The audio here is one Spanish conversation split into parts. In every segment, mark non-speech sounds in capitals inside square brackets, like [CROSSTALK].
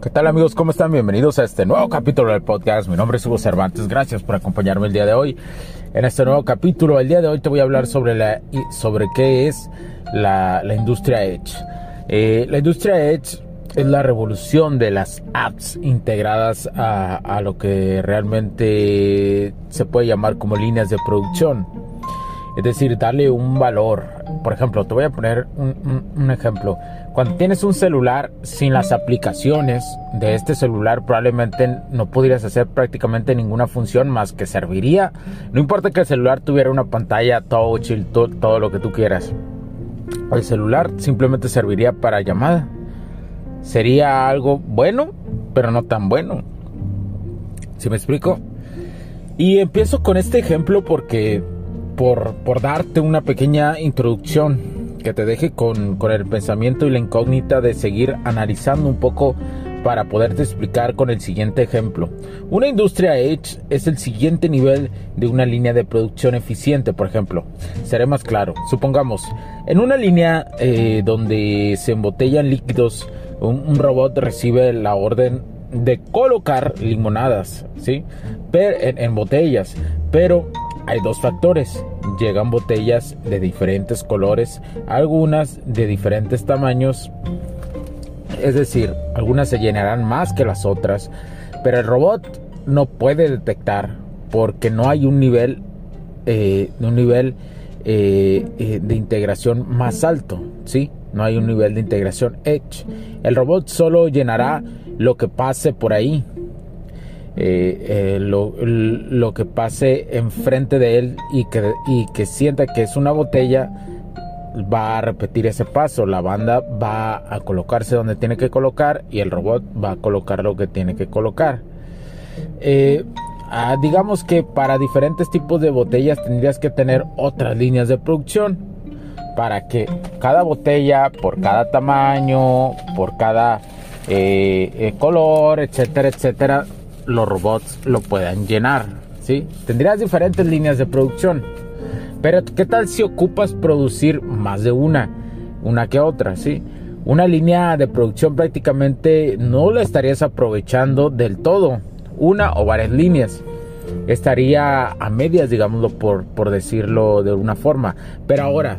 ¿Qué tal amigos? ¿Cómo están? Bienvenidos a este nuevo capítulo del podcast. Mi nombre es Hugo Cervantes. Gracias por acompañarme el día de hoy. En este nuevo capítulo, el día de hoy te voy a hablar sobre, la, sobre qué es la, industria Edge. Eh, la industria Edge es la revolución de las apps integradas a, lo que realmente se puede llamar como líneas de producción. Es decir, darle un valor. Por ejemplo, te voy a poner un, ejemplo. Cuando tienes un celular sin las aplicaciones de este celular, probablemente no pudieras hacer prácticamente ninguna función más que serviría. No importa que el celular tuviera una pantalla touch todo, todo lo que tú quieras. El celular simplemente serviría para llamada. Sería algo bueno, pero no tan bueno. ¿Sí me explico? Y empiezo con este ejemplo porque por, por darte una pequeña introducción que te deje con, con, el pensamiento y la incógnita de seguir analizando un poco para poderte explicar con el siguiente ejemplo. Una industria Edge es el siguiente nivel de una línea de producción eficiente, por ejemplo. Seré más claro. Supongamos, en una línea eh, donde se embotellan líquidos, un, robot recibe la orden de colocar limonadas, ¿sí? En botellas. Pero hay dos factores. Llegan botellas de diferentes colores, algunas de diferentes tamaños. Es decir, algunas se llenarán más que las otras. Pero el robot no puede detectar porque no hay un nivel, eh, un nivel eh, eh, de integración más alto. ¿sí? No hay un nivel de integración Edge. El robot solo llenará lo que pase por ahí, eh, eh, lo, que pase enfrente de él y que, sienta que es una botella, va a repetir ese paso. La banda va a colocarse donde tiene que colocar y el robot va a colocar lo que tiene que colocar. Eh, ah, digamos que para diferentes tipos de botellas tendrías que tener otras líneas de producción para que cada botella, por cada tamaño, por cada color, etcétera, etcétera, los robots lo puedan llenar, ¿sí? Tendrías diferentes líneas de producción. Pero ¿qué tal si ocupas producir más de una, una que otra, ¿sí? Una línea de producción prácticamente no la estarías aprovechando del todo, una o varias líneas. Estaría a medias, digámoslo por, por decirlo de una forma. Pero ahora,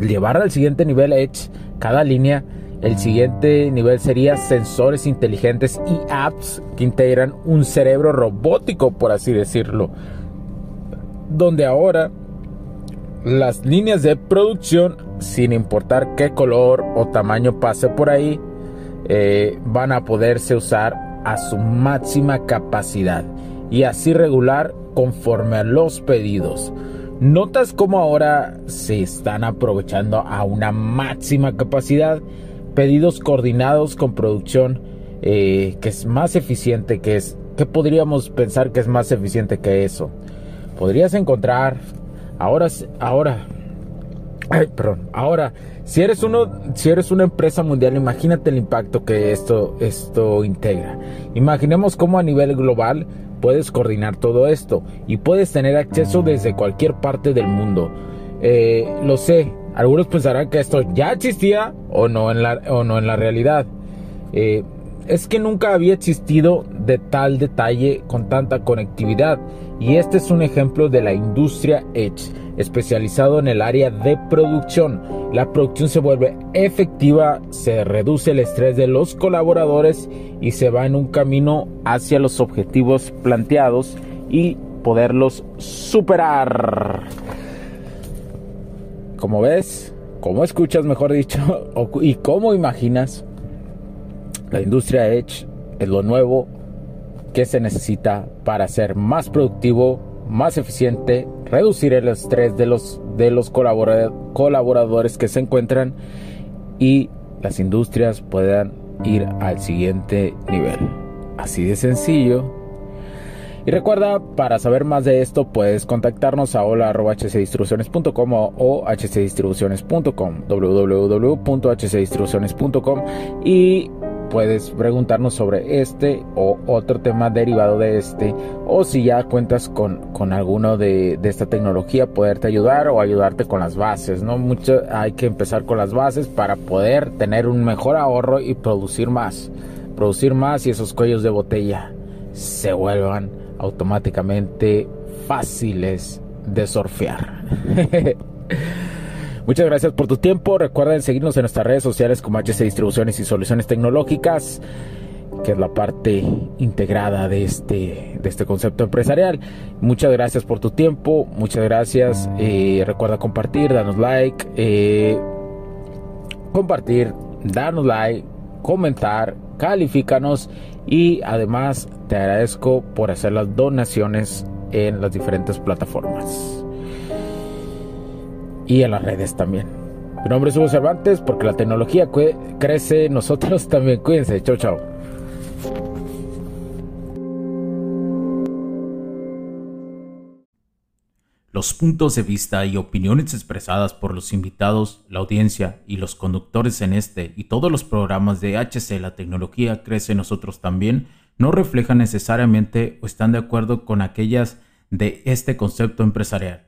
Llevar al siguiente nivel Edge cada línea, el siguiente nivel sería sensores inteligentes y apps que integran un cerebro robótico, por así decirlo. Donde ahora las líneas de producción, sin importar qué color o tamaño pase por ahí, eh, van a poderse usar a su máxima capacidad y así regular conforme a los pedidos. ¿Notas cómo ahora se están aprovechando a una máxima capacidad? Pedidos coordinados con producción eh, que es más eficiente, que es... ¿Qué podríamos pensar que es más eficiente que eso? Podrías encontrar... Ahora, ahora Ay, perdón. Ahora, si eres uno, si eres una empresa mundial, imagínate el impacto que esto, esto integra. Imaginemos cómo a nivel global puedes coordinar todo esto y puedes tener acceso desde cualquier parte del mundo. Eh, lo sé, algunos pensarán que esto ya existía o no en la, o no en la realidad. Eh, es que nunca había existido de tal detalle con tanta conectividad y este es un ejemplo de la industria Edge, especializado en el área de producción. La producción se vuelve efectiva, se reduce el estrés de los colaboradores y se va en un camino hacia los objetivos planteados y poderlos superar. Como ves, como escuchas, mejor dicho, [LAUGHS] y como imaginas, la industria Edge es lo nuevo que se necesita para ser más productivo, más eficiente, reducir el estrés de los, de los colaboradores que se encuentran y las industrias puedan ir al siguiente nivel. Así de sencillo. Y recuerda, para saber más de esto, puedes contactarnos a hola.hcdistribuciones.com o hcdistribuciones.com, www.hcdistribuciones.com y puedes preguntarnos sobre este o otro tema derivado de este o si ya cuentas con, con alguno de, de, esta tecnología poderte ayudar o ayudarte con las bases no mucho hay que empezar con las bases para poder tener un mejor ahorro y producir más producir más y esos cuellos de botella se vuelvan automáticamente fáciles de surfear [LAUGHS] Muchas gracias por tu tiempo. Recuerden seguirnos en nuestras redes sociales como HC Distribuciones y Soluciones Tecnológicas, que es la parte integrada de este, de este concepto empresarial. Muchas gracias por tu tiempo. Muchas gracias. Eh, recuerda compartir, darnos like. Eh, compartir, darnos like, comentar, califícanos y además te agradezco por hacer las donaciones en las diferentes plataformas y en las redes también. Mi nombre es Hugo Cervantes porque la tecnología crece, nosotros también. Cuídense, chao, chao. Los puntos de vista y opiniones expresadas por los invitados, la audiencia y los conductores en este y todos los programas de HC La Tecnología Crece Nosotros también no reflejan necesariamente o están de acuerdo con aquellas de este concepto empresarial